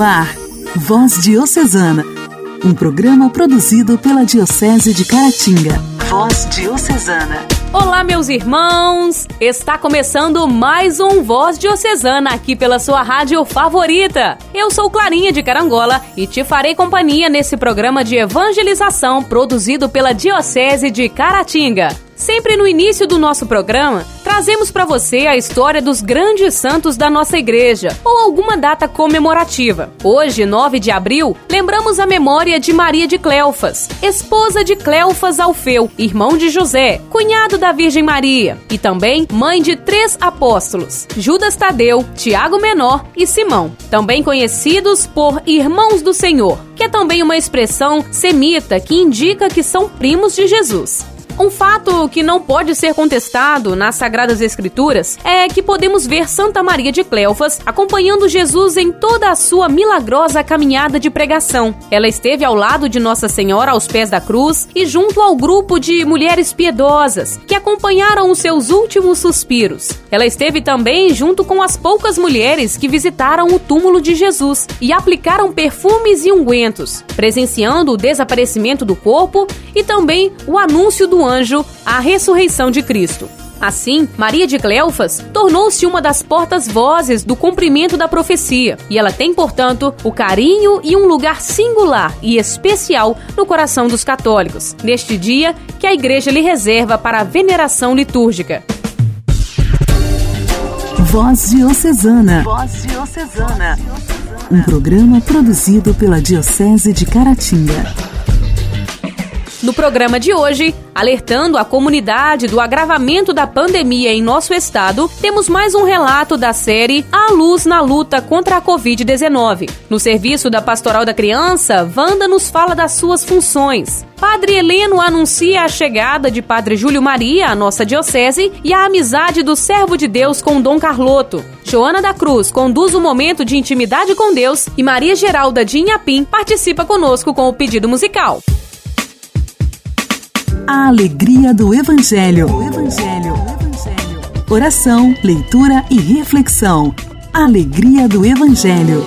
Ar, Voz Diocesana, um programa produzido pela Diocese de Caratinga. Voz Diocesana. Olá, meus irmãos! Está começando mais um Voz Diocesana aqui pela sua rádio favorita. Eu sou Clarinha de Carangola e te farei companhia nesse programa de evangelização produzido pela Diocese de Caratinga. Sempre no início do nosso programa, trazemos para você a história dos grandes santos da nossa igreja ou alguma data comemorativa. Hoje, 9 de abril, lembramos a memória de Maria de Cleofas, esposa de Cleofas Alfeu, irmão de José, cunhado da Virgem Maria e também mãe de três apóstolos: Judas Tadeu, Tiago Menor e Simão, também conhecidos por irmãos do Senhor, que é também uma expressão semita que indica que são primos de Jesus. Um fato que não pode ser contestado nas Sagradas Escrituras é que podemos ver Santa Maria de Cleofas acompanhando Jesus em toda a sua milagrosa caminhada de pregação. Ela esteve ao lado de Nossa Senhora aos pés da cruz e junto ao grupo de mulheres piedosas que acompanharam os seus últimos suspiros. Ela esteve também junto com as poucas mulheres que visitaram o túmulo de Jesus e aplicaram perfumes e ungüentos, presenciando o desaparecimento do corpo e também o anúncio do anjo a ressurreição de Cristo. Assim, Maria de Cleofas tornou-se uma das portas-vozes do cumprimento da profecia, e ela tem, portanto, o carinho e um lugar singular e especial no coração dos católicos, neste dia que a Igreja lhe reserva para a veneração litúrgica. Voz Diocesana. Voz Diocesana. Um programa produzido pela Diocese de Caratinga. No programa de hoje, alertando a comunidade do agravamento da pandemia em nosso estado, temos mais um relato da série A Luz na Luta contra a Covid-19. No serviço da Pastoral da Criança, Wanda nos fala das suas funções. Padre Heleno anuncia a chegada de Padre Júlio Maria à nossa diocese e a amizade do servo de Deus com Dom Carloto. Joana da Cruz conduz o momento de intimidade com Deus e Maria Geralda de Inhapim participa conosco com o pedido musical. A alegria do Evangelho. Evangelho. Oração, leitura e reflexão. Alegria do Evangelho.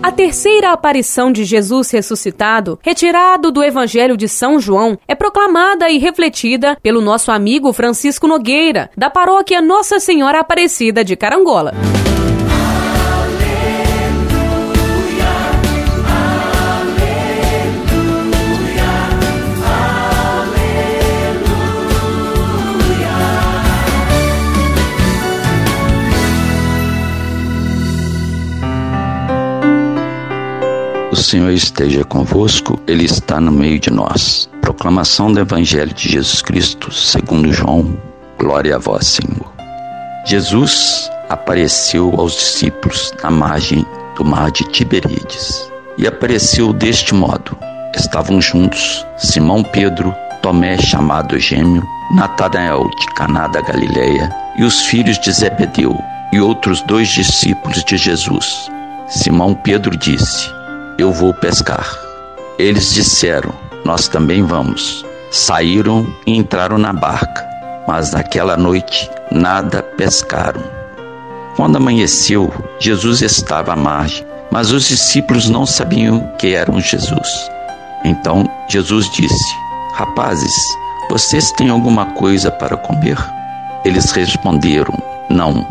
A terceira aparição de Jesus ressuscitado, retirado do Evangelho de São João, é proclamada e refletida pelo nosso amigo Francisco Nogueira, da paróquia Nossa Senhora Aparecida de Carangola. Senhor esteja convosco, Ele está no meio de nós. Proclamação do Evangelho de Jesus Cristo, segundo João. Glória a vós, Senhor. Jesus apareceu aos discípulos na margem do mar de Tiberíades. E apareceu deste modo. Estavam juntos Simão Pedro, Tomé chamado Gêmeo, Natanael de Caná da Galileia e os filhos de Zebedeu e outros dois discípulos de Jesus. Simão Pedro disse: eu vou pescar. Eles disseram: Nós também vamos. Saíram e entraram na barca, mas naquela noite nada pescaram. Quando amanheceu, Jesus estava à margem, mas os discípulos não sabiam que eram Jesus. Então Jesus disse: Rapazes, vocês têm alguma coisa para comer? Eles responderam: Não.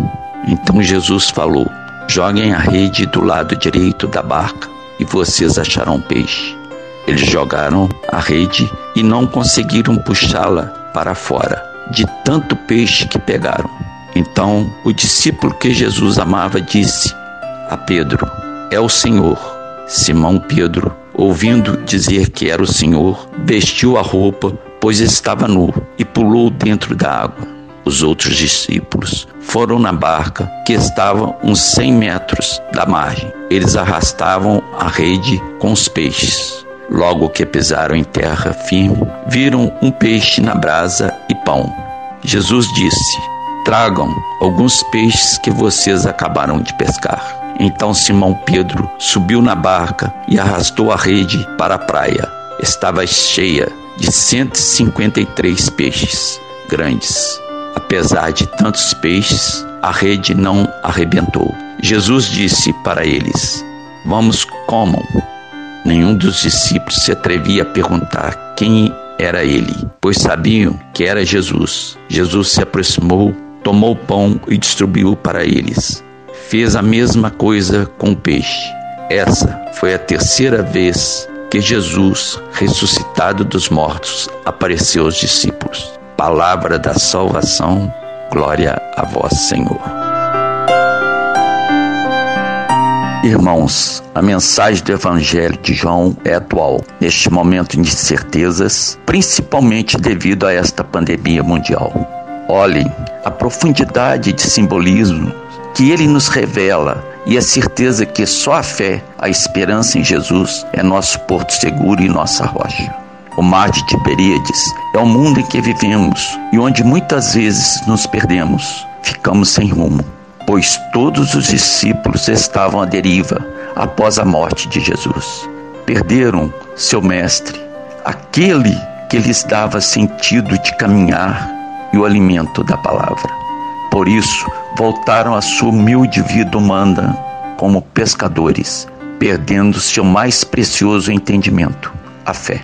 Então Jesus falou: Joguem a rede do lado direito da barca e vocês acharão peixe. Eles jogaram a rede e não conseguiram puxá-la para fora, de tanto peixe que pegaram. Então o discípulo que Jesus amava disse a Pedro: É o Senhor. Simão Pedro, ouvindo dizer que era o Senhor, vestiu a roupa, pois estava nu, e pulou dentro da água. Os outros discípulos foram na barca, que estava uns cem metros da margem. Eles arrastavam a rede com os peixes. Logo que pisaram em terra firme, viram um peixe na brasa e pão. Jesus disse: Tragam alguns peixes que vocês acabaram de pescar. Então Simão Pedro subiu na barca e arrastou a rede para a praia. Estava cheia de 153 peixes grandes. Apesar de tantos peixes, a rede não arrebentou. Jesus disse para eles: Vamos, comam. Nenhum dos discípulos se atrevia a perguntar quem era ele, pois sabiam que era Jesus. Jesus se aproximou, tomou o pão e distribuiu para eles. Fez a mesma coisa com o peixe. Essa foi a terceira vez que Jesus, ressuscitado dos mortos, apareceu aos discípulos. Palavra da salvação, glória a vós, Senhor. Irmãos, a mensagem do Evangelho de João é atual, neste momento de incertezas, principalmente devido a esta pandemia mundial. Olhem a profundidade de simbolismo que ele nos revela e a certeza que só a fé, a esperança em Jesus é nosso porto seguro e nossa rocha. O mar de Tiberíades é o mundo em que vivemos e onde muitas vezes nos perdemos, ficamos sem rumo pois todos os discípulos estavam à deriva após a morte de Jesus. Perderam seu mestre, aquele que lhes dava sentido de caminhar e o alimento da palavra. Por isso, voltaram à sua humilde vida humana como pescadores, perdendo seu mais precioso entendimento, a fé.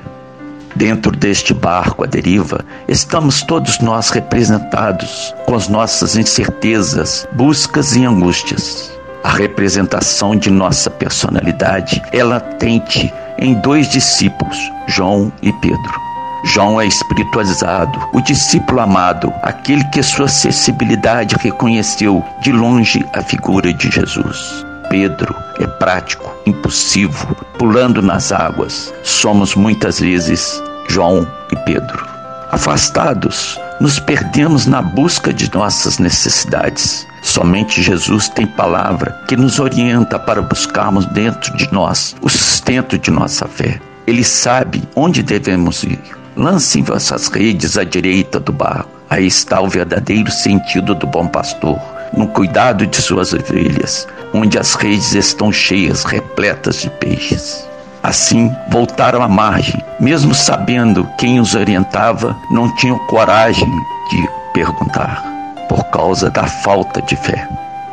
Dentro deste barco à deriva, estamos todos nós representados com as nossas incertezas, buscas e angústias. A representação de nossa personalidade é latente em dois discípulos, João e Pedro. João é espiritualizado, o discípulo amado, aquele que sua sensibilidade reconheceu de longe a figura de Jesus. Pedro é prático, impulsivo, pulando nas águas. Somos muitas vezes João e Pedro. Afastados, nos perdemos na busca de nossas necessidades. Somente Jesus tem palavra que nos orienta para buscarmos dentro de nós o sustento de nossa fé. Ele sabe onde devemos ir. Lancem vossas redes à direita do barco. Aí está o verdadeiro sentido do bom pastor no cuidado de suas ovelhas, onde as redes estão cheias, repletas de peixes. Assim, voltaram à margem, mesmo sabendo quem os orientava, não tinham coragem de perguntar, por causa da falta de fé.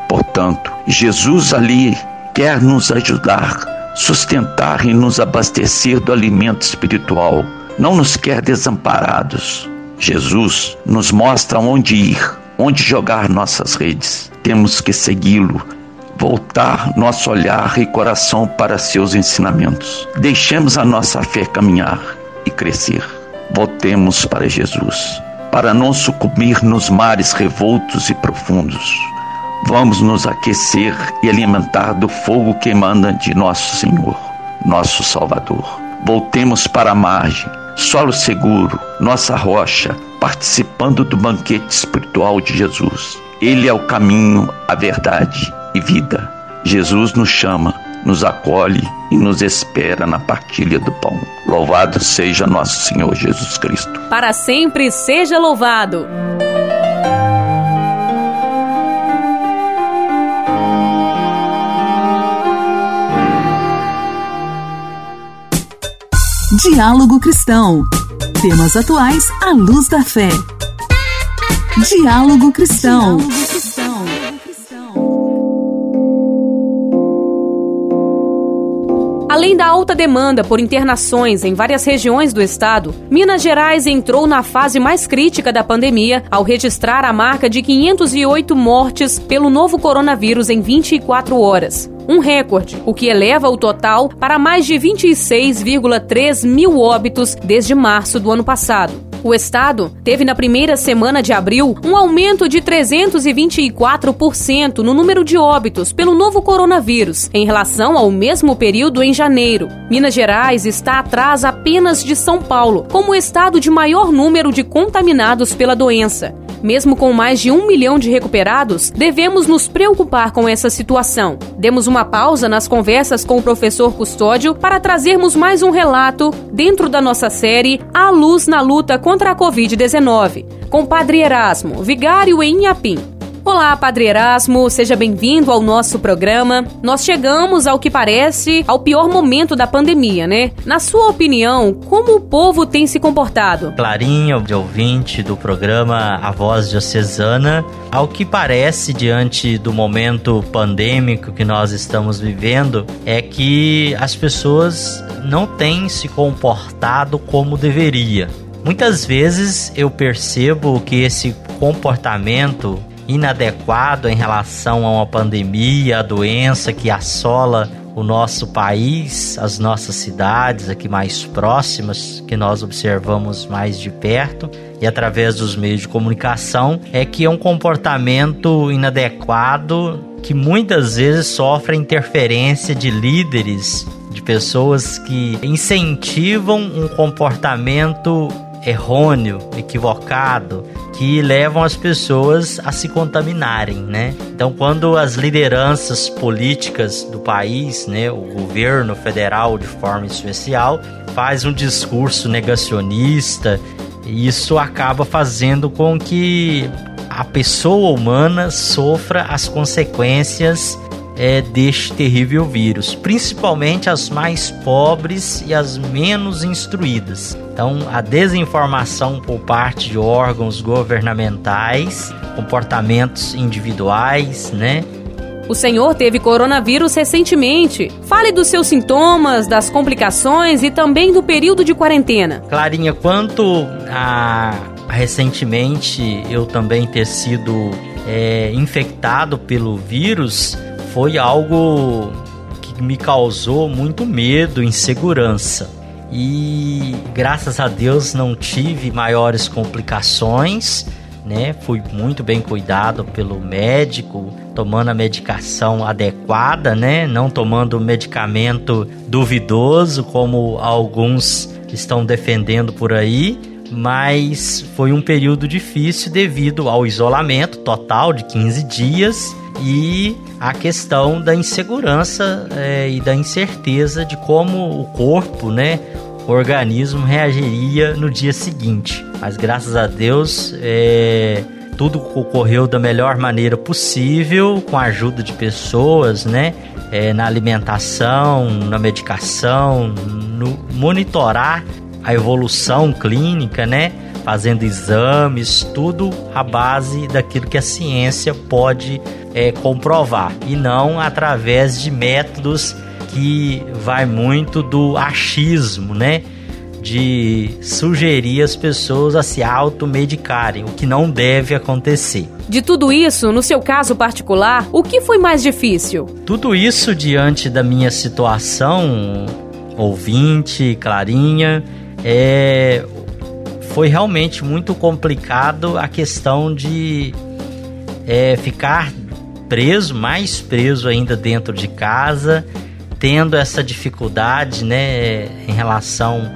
Portanto, Jesus ali quer nos ajudar, sustentar e nos abastecer do alimento espiritual, não nos quer desamparados. Jesus nos mostra onde ir, onde jogar nossas redes. Temos que segui-lo, voltar nosso olhar e coração para seus ensinamentos. Deixemos a nossa fé caminhar e crescer. Voltemos para Jesus, para não sucumbir nos mares revoltos e profundos. Vamos nos aquecer e alimentar do fogo que emana de nosso Senhor, nosso Salvador. Voltemos para a margem, solo seguro, nossa rocha, participando do banquete espiritual de Jesus. Ele é o caminho, a verdade e vida. Jesus nos chama, nos acolhe e nos espera na partilha do pão. Louvado seja nosso Senhor Jesus Cristo. Para sempre seja louvado. Diálogo Cristão. Temas atuais à luz da fé. Diálogo Cristão. Além da alta demanda por internações em várias regiões do estado, Minas Gerais entrou na fase mais crítica da pandemia ao registrar a marca de 508 mortes pelo novo coronavírus em 24 horas um recorde, o que eleva o total para mais de 26,3 mil óbitos desde março do ano passado. O estado teve na primeira semana de abril um aumento de 324% no número de óbitos pelo novo coronavírus em relação ao mesmo período em janeiro. Minas Gerais está atrás apenas de São Paulo, como o estado de maior número de contaminados pela doença. Mesmo com mais de um milhão de recuperados, devemos nos preocupar com essa situação. Demos uma pausa nas conversas com o professor Custódio para trazermos mais um relato dentro da nossa série A Luz na Luta contra a Covid-19, com Padre Erasmo, vigário em Inhapim. Olá, Padre Erasmo, seja bem-vindo ao nosso programa. Nós chegamos ao que parece ao pior momento da pandemia, né? Na sua opinião, como o povo tem se comportado? Clarinha, de ouvinte do programa A Voz Diocesana, ao que parece diante do momento pandêmico que nós estamos vivendo, é que as pessoas não têm se comportado como deveria. Muitas vezes eu percebo que esse comportamento inadequado em relação a uma pandemia, a doença que assola o nosso país, as nossas cidades aqui mais próximas, que nós observamos mais de perto e através dos meios de comunicação, é que é um comportamento inadequado que muitas vezes sofre interferência de líderes, de pessoas que incentivam um comportamento errôneo, equivocado, que levam as pessoas a se contaminarem, né? Então, quando as lideranças políticas do país, né, o governo federal de forma especial, faz um discurso negacionista, isso acaba fazendo com que a pessoa humana sofra as consequências é, deste terrível vírus, principalmente as mais pobres e as menos instruídas. Então, a desinformação por parte de órgãos governamentais, comportamentos individuais, né? O senhor teve coronavírus recentemente. Fale dos seus sintomas, das complicações e também do período de quarentena. Clarinha, quanto a recentemente eu também ter sido é, infectado pelo vírus, foi algo que me causou muito medo, insegurança. E graças a Deus não tive maiores complicações, né? Fui muito bem cuidado pelo médico, tomando a medicação adequada, né? Não tomando medicamento duvidoso como alguns estão defendendo por aí, mas foi um período difícil devido ao isolamento total de 15 dias e a questão da insegurança é, e da incerteza de como o corpo, né, o organismo reagiria no dia seguinte. Mas graças a Deus, é, tudo ocorreu da melhor maneira possível, com a ajuda de pessoas, né? É, na alimentação, na medicação, no monitorar a evolução clínica, né? Fazendo exames, tudo à base daquilo que a ciência pode é, comprovar e não através de métodos que vai muito do achismo, né? De sugerir as pessoas a se automedicarem, o que não deve acontecer. De tudo isso, no seu caso particular, o que foi mais difícil? Tudo isso diante da minha situação, ouvinte, Clarinha, é, foi realmente muito complicado a questão de é, ficar preso, mais preso ainda dentro de casa, tendo essa dificuldade, né, em relação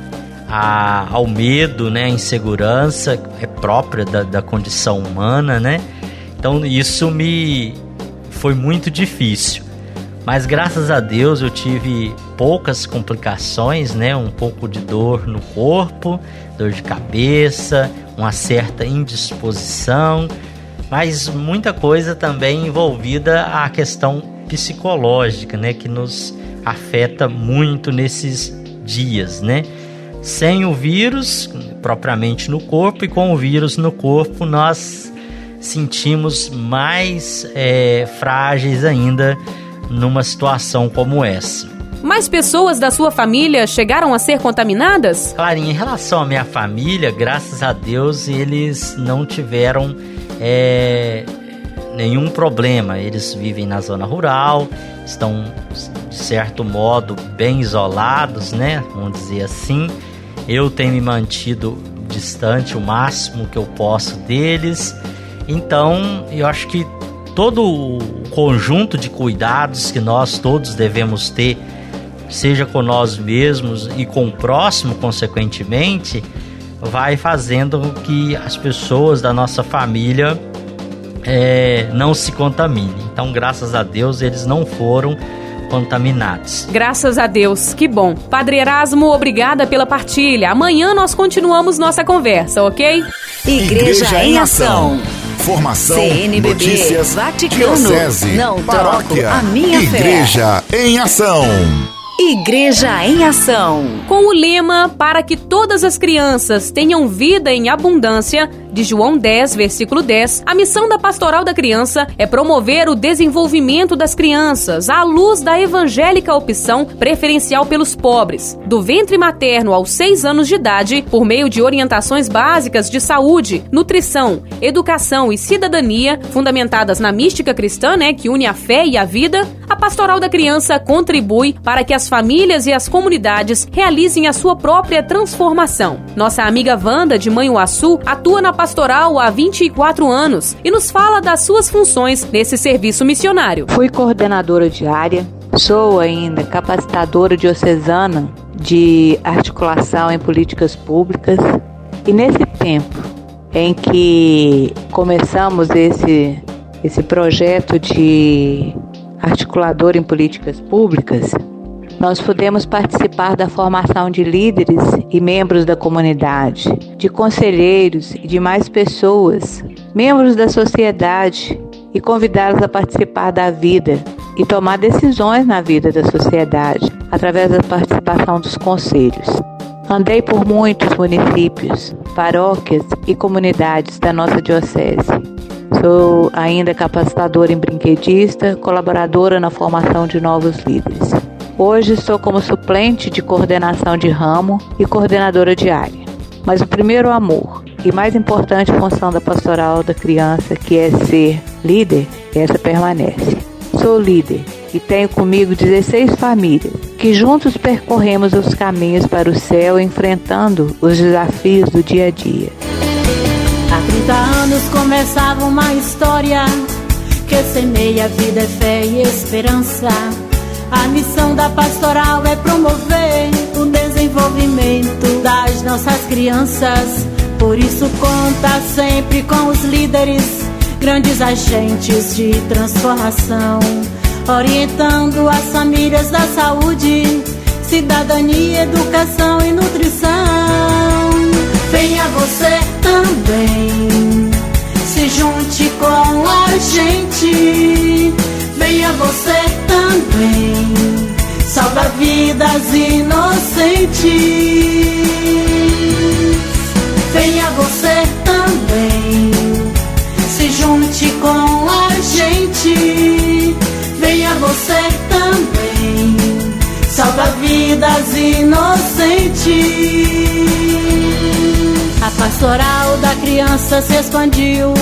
a, ao medo, né, insegurança é própria da, da condição humana, né? Então isso me foi muito difícil. Mas graças a Deus eu tive poucas complicações, né? Um pouco de dor no corpo, dor de cabeça, uma certa indisposição, mas muita coisa também envolvida a questão psicológica, né, que nos afeta muito nesses dias, né? Sem o vírus propriamente no corpo e com o vírus no corpo nós sentimos mais é, frágeis ainda numa situação como essa. Mais pessoas da sua família chegaram a ser contaminadas? Clarinha, em relação à minha família, graças a Deus eles não tiveram é, nenhum problema. Eles vivem na zona rural, estão de certo modo bem isolados, né? Vamos dizer assim. Eu tenho me mantido distante o máximo que eu posso deles. Então, eu acho que todo o conjunto de cuidados que nós todos devemos ter, seja com nós mesmos e com o próximo, consequentemente, vai fazendo com que as pessoas da nossa família é, não se contaminem. Então, graças a Deus, eles não foram contaminados. Graças a Deus, que bom. Padre Erasmo, obrigada pela partilha. Amanhã nós continuamos nossa conversa, ok? Igreja, Igreja em Ação. Informação, CNBB, notícias, Vaticano, diocese, não paróquia, troco a minha igreja fé. em ação. Igreja em Ação. Com o lema Para que todas as crianças tenham vida em abundância, de João 10, versículo 10, a missão da Pastoral da Criança é promover o desenvolvimento das crianças à luz da evangélica opção preferencial pelos pobres, do ventre materno aos 6 anos de idade, por meio de orientações básicas de saúde, nutrição, educação e cidadania, fundamentadas na mística cristã, né, que une a fé e a vida. A Pastoral da Criança contribui para que as famílias e as comunidades realizem a sua própria transformação. Nossa amiga Wanda de Manhuaçu atua na pastoral há 24 anos e nos fala das suas funções nesse serviço missionário. Fui coordenadora diária, sou ainda capacitadora diocesana de articulação em políticas públicas e nesse tempo em que começamos esse, esse projeto de articulador em políticas públicas, nós podemos participar da formação de líderes e membros da comunidade, de conselheiros e de mais pessoas, membros da sociedade, e convidá-los a participar da vida e tomar decisões na vida da sociedade através da participação dos conselhos. Andei por muitos municípios, paróquias e comunidades da nossa diocese. Sou ainda capacitadora em brinquedista, colaboradora na formação de novos líderes. Hoje estou como suplente de coordenação de ramo e coordenadora diária. Mas o primeiro amor e mais importante função da pastoral da criança, que é ser líder, essa permanece. Sou líder e tenho comigo 16 famílias que juntos percorremos os caminhos para o céu, enfrentando os desafios do dia a dia. Há 30 anos começava uma história que semeia vida, fé e esperança. A missão da pastoral é promover o desenvolvimento das nossas crianças. Por isso conta sempre com os líderes, grandes agentes de transformação, orientando as famílias da saúde, cidadania, educação e nutrição. Venha você também, se junte com a gente. Venha você também, salva vidas inocentes. Venha você também, se junte com a gente. Venha você também, salva vidas inocentes. A pastoral da criança se expandiu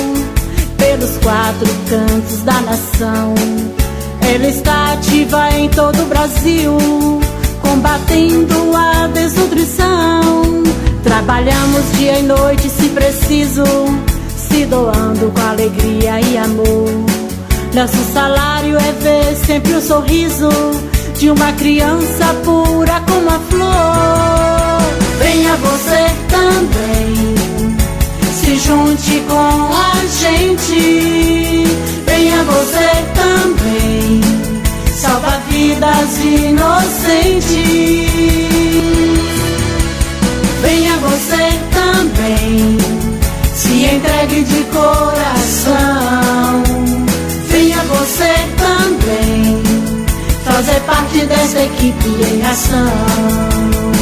pelos quatro cantos da nação. Ela está ativa em todo o Brasil, combatendo a desnutrição. Trabalhamos dia e noite, se preciso, se doando com alegria e amor. Nosso salário é ver sempre o sorriso de uma criança pura como a flor. Venha você também junte com a gente. Venha você também, salva vidas inocentes. Venha você também, se entregue de coração. Venha você também, fazer parte dessa equipe em ação.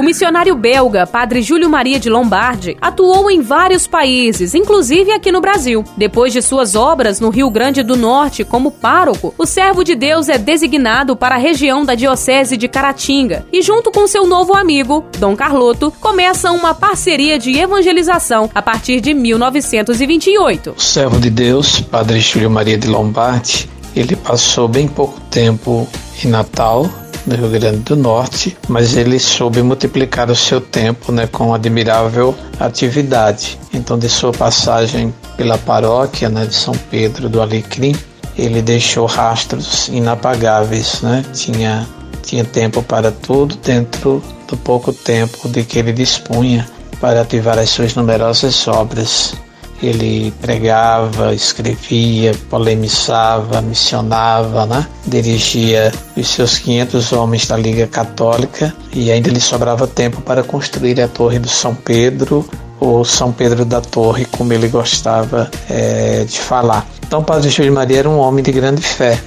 O missionário belga, Padre Júlio Maria de Lombardi, atuou em vários países, inclusive aqui no Brasil. Depois de suas obras no Rio Grande do Norte como pároco, o servo de Deus é designado para a região da Diocese de Caratinga e, junto com seu novo amigo, Dom Carloto, começa uma parceria de evangelização a partir de 1928. O servo de Deus, Padre Júlio Maria de Lombardi, ele passou bem pouco tempo em Natal, no Rio Grande do Norte, mas ele soube multiplicar o seu tempo né, com admirável atividade. Então, de sua passagem pela paróquia né, de São Pedro do Alecrim, ele deixou rastros inapagáveis. Né? Tinha tinha tempo para tudo dentro do pouco tempo de que ele dispunha para ativar as suas numerosas obras. Ele pregava, escrevia, polemizava, missionava, né? dirigia os seus 500 homens da Liga Católica e ainda lhe sobrava tempo para construir a Torre do São Pedro ou São Pedro da Torre, como ele gostava é, de falar. Então, Padre Júlio Maria era um homem de grande fé.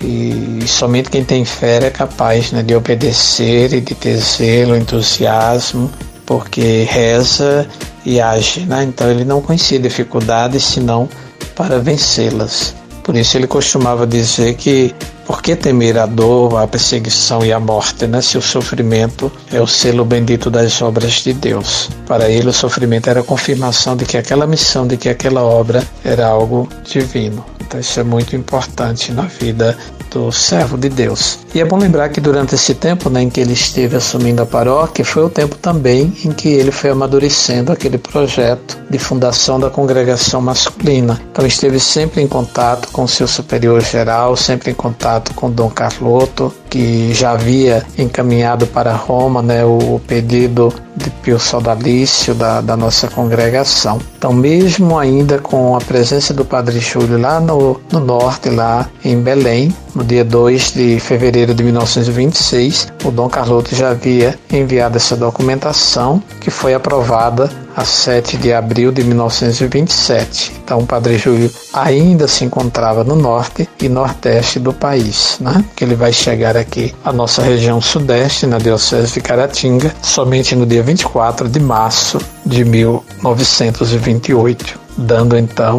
E somente quem tem fé é capaz né, de obedecer e de ter zelo, entusiasmo, porque reza e age, né? Então ele não conhecia dificuldades senão para vencê-las. Por isso ele costumava dizer que por que temer a dor, a perseguição e a morte, né? Se o sofrimento é o selo bendito das obras de Deus. Para ele o sofrimento era a confirmação de que aquela missão, de que aquela obra era algo divino. Então isso é muito importante na vida do servo de Deus. E é bom lembrar que durante esse tempo né, em que ele esteve assumindo a paróquia, foi o tempo também em que ele foi amadurecendo aquele projeto de fundação da congregação masculina. Então esteve sempre em contato com seu superior geral, sempre em contato com Dom Carloto, que já havia encaminhado para Roma né, o pedido de Pio Sodalício da, da nossa congregação. Então, mesmo ainda com a presença do Padre Júlio lá no, no norte, lá em Belém, no dia 2 de fevereiro de 1926, o Dom Carloto já havia enviado essa documentação que foi aprovada a 7 de abril de 1927. Então, o Padre Júlio ainda se encontrava no norte e nordeste do país, né? Que ele vai chegar aqui à nossa região sudeste, na Diocese de Caratinga, somente no dia 24 de março de 1928 dando então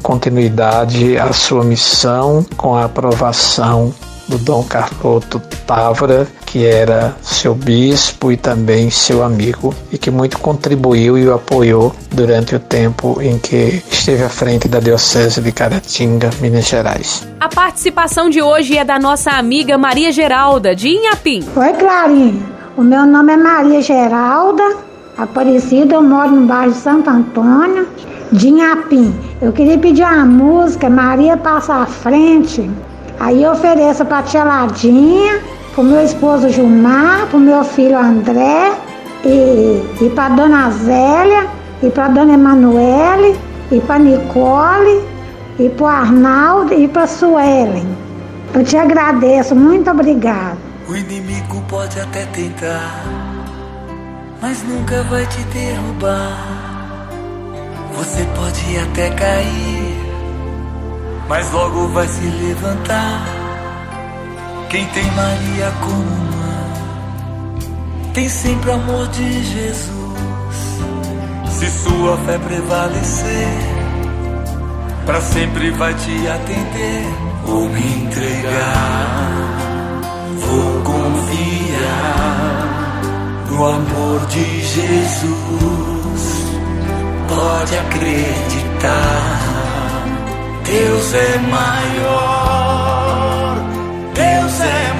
continuidade à sua missão com a aprovação do Dom Carloto Távora, que era seu bispo e também seu amigo, e que muito contribuiu e o apoiou durante o tempo em que esteve à frente da Diocese de Caratinga, Minas Gerais. A participação de hoje é da nossa amiga Maria Geralda, de Inhapim. Oi, Clarinha. O meu nome é Maria Geralda Aparecida, eu moro no bairro de Santo Antônio, de Inhapim. Eu queria pedir uma música, Maria Passa à Frente, Aí eu ofereço para a tia Ladinha, para o meu esposo Gilmar, para o meu filho André, e, e para dona Zélia, e para dona Emanuele, e para Nicole, e para o Arnaldo e para Suelen. Eu te agradeço, muito obrigado. O inimigo pode até tentar, mas nunca vai te derrubar. Você pode até cair mas logo vai se levantar. Quem tem Maria como mãe, tem sempre amor de Jesus. Se sua fé prevalecer, para sempre vai te atender. Vou me entregar, vou confiar no amor de Jesus. Pode acreditar Deus é maior,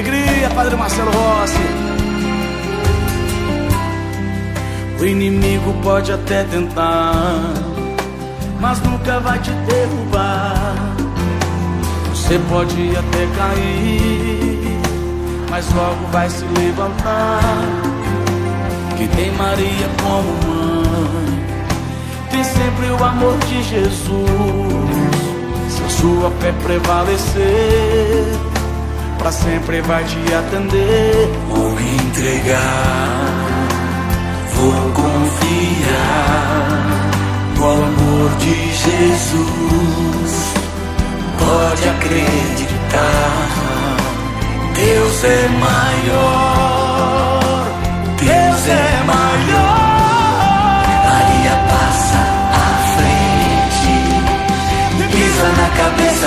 alegria, Padre Marcelo Rossi. O inimigo pode até tentar, mas nunca vai te derrubar. Você pode até cair, mas logo vai se levantar. Que tem Maria como mãe tem sempre o amor de Jesus. Se a sua fé prevalecer, para sempre vai te atender. Vou me entregar, vou confiar no amor de Jesus. Pode acreditar, Deus é maior, Deus é maior. cabeça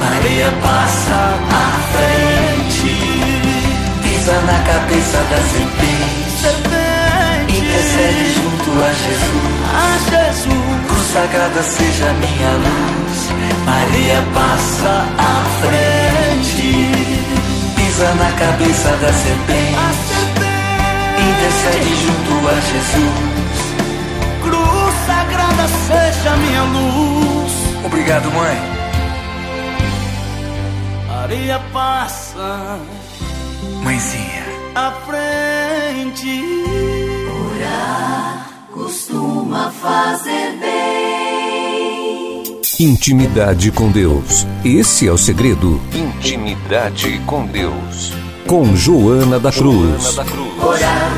Maria passa à frente, pisa na cabeça da serpente, intercede junto a Jesus. A Jesus, Cruz sagrada seja minha luz. Maria passa à frente, pisa na cabeça da serpente, intercede junto a Jesus. cruz sagrada seja minha luz. Obrigado, mãe. Maria passa Mãezinha. à frente. Costuma fazer bem. Intimidade com Deus. Esse é o segredo. Intimidade com Deus. Com Joana da Cruz. Orar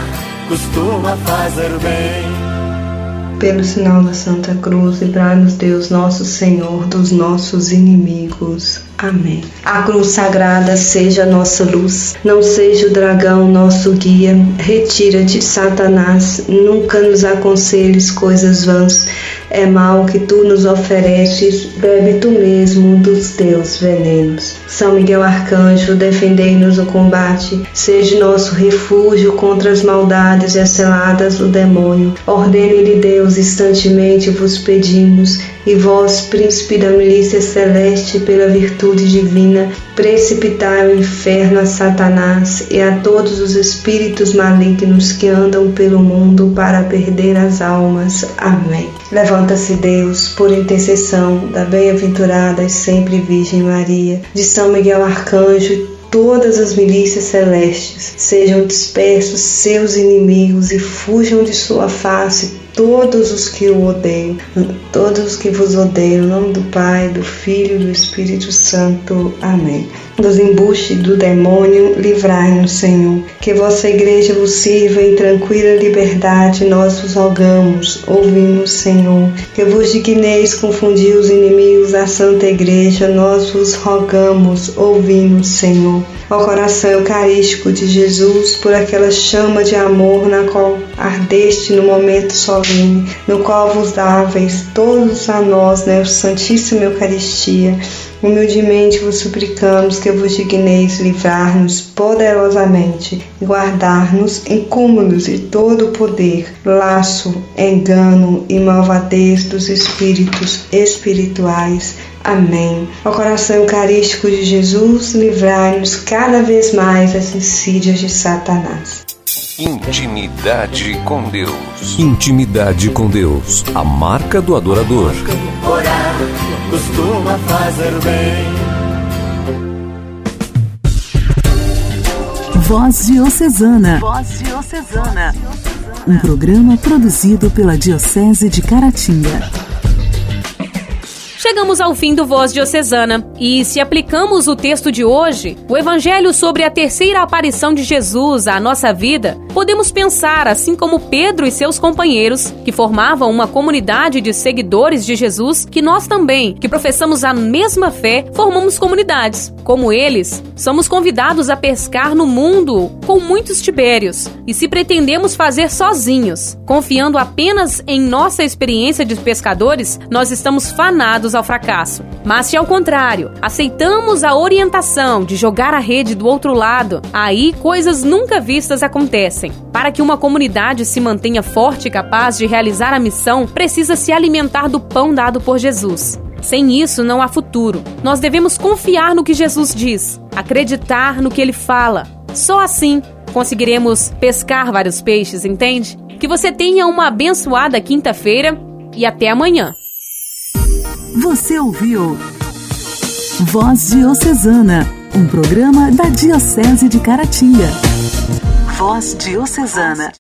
costuma fazer bem. Pelo sinal da Santa Cruz, livrai-nos Deus, nosso Senhor, dos nossos inimigos. Amém. A cruz sagrada seja nossa luz, não seja o dragão nosso guia. Retira-te, Satanás, nunca nos aconselhes coisas vãs. É mal que tu nos ofereces, bebe tu mesmo dos teus venenos. São Miguel Arcanjo, defendei-nos o combate, seja nosso refúgio contra as maldades exceladas do demônio. Ordene-lhe Deus, instantemente vos pedimos, e vós, príncipe da milícia celeste, pela virtude divina, precipitai ao inferno a Satanás e a todos os espíritos malignos que andam pelo mundo para perder as almas. Amém. Levanta-se Deus, por intercessão da bem-aventurada e sempre Virgem Maria, de São Miguel Arcanjo, todas as milícias celestes, sejam dispersos seus inimigos e fujam de sua face todos os que o odeiam, todos os que vos odeiam, em nome do Pai, do Filho e do Espírito Santo. Amém. Dos embustes do demônio, livrai-nos, Senhor. Que vossa igreja vos sirva em tranquila liberdade, nós vos rogamos. Ouvimos, Senhor. Que vos digneis confundir os inimigos da Santa Igreja, nós vos rogamos. Ouvimos, Senhor. Ao coração eucarístico de Jesus, por aquela chama de amor na qual ardeste no momento solene, no qual vos dáveis todos a nós, né, Santíssima Eucaristia. Humildemente vos suplicamos que vos digneis livrar-nos poderosamente e guardar-nos incômodos de todo o poder, laço, engano e malvadez dos espíritos espirituais. Amém. Ao coração eucarístico de Jesus, livrai-nos cada vez mais das insídias de Satanás. Intimidade com Deus. Intimidade com Deus. A marca do adorador. Orar costuma fazer bem. Voz Diocesana. Voz Diocesana. Um programa produzido pela Diocese de Caratinga. Chegamos ao fim do Voz Diocesana e, se aplicamos o texto de hoje, o Evangelho sobre a terceira aparição de Jesus à nossa vida, podemos pensar, assim como Pedro e seus companheiros, que formavam uma comunidade de seguidores de Jesus, que nós também, que professamos a mesma fé, formamos comunidades. Como eles, somos convidados a pescar no mundo com muitos tibérios e se pretendemos fazer sozinhos, confiando apenas em nossa experiência de pescadores, nós estamos fanados ao fracasso. Mas se ao contrário, aceitamos a orientação de jogar a rede do outro lado, aí coisas nunca vistas acontecem. Para que uma comunidade se mantenha forte e capaz de realizar a missão, precisa se alimentar do pão dado por Jesus. Sem isso não há futuro. Nós devemos confiar no que Jesus diz, acreditar no que ele fala. Só assim conseguiremos pescar vários peixes, entende? Que você tenha uma abençoada quinta-feira e até amanhã. Você ouviu Voz Diocesana, um programa da Diocese de Caratinga. Voz Diocesana.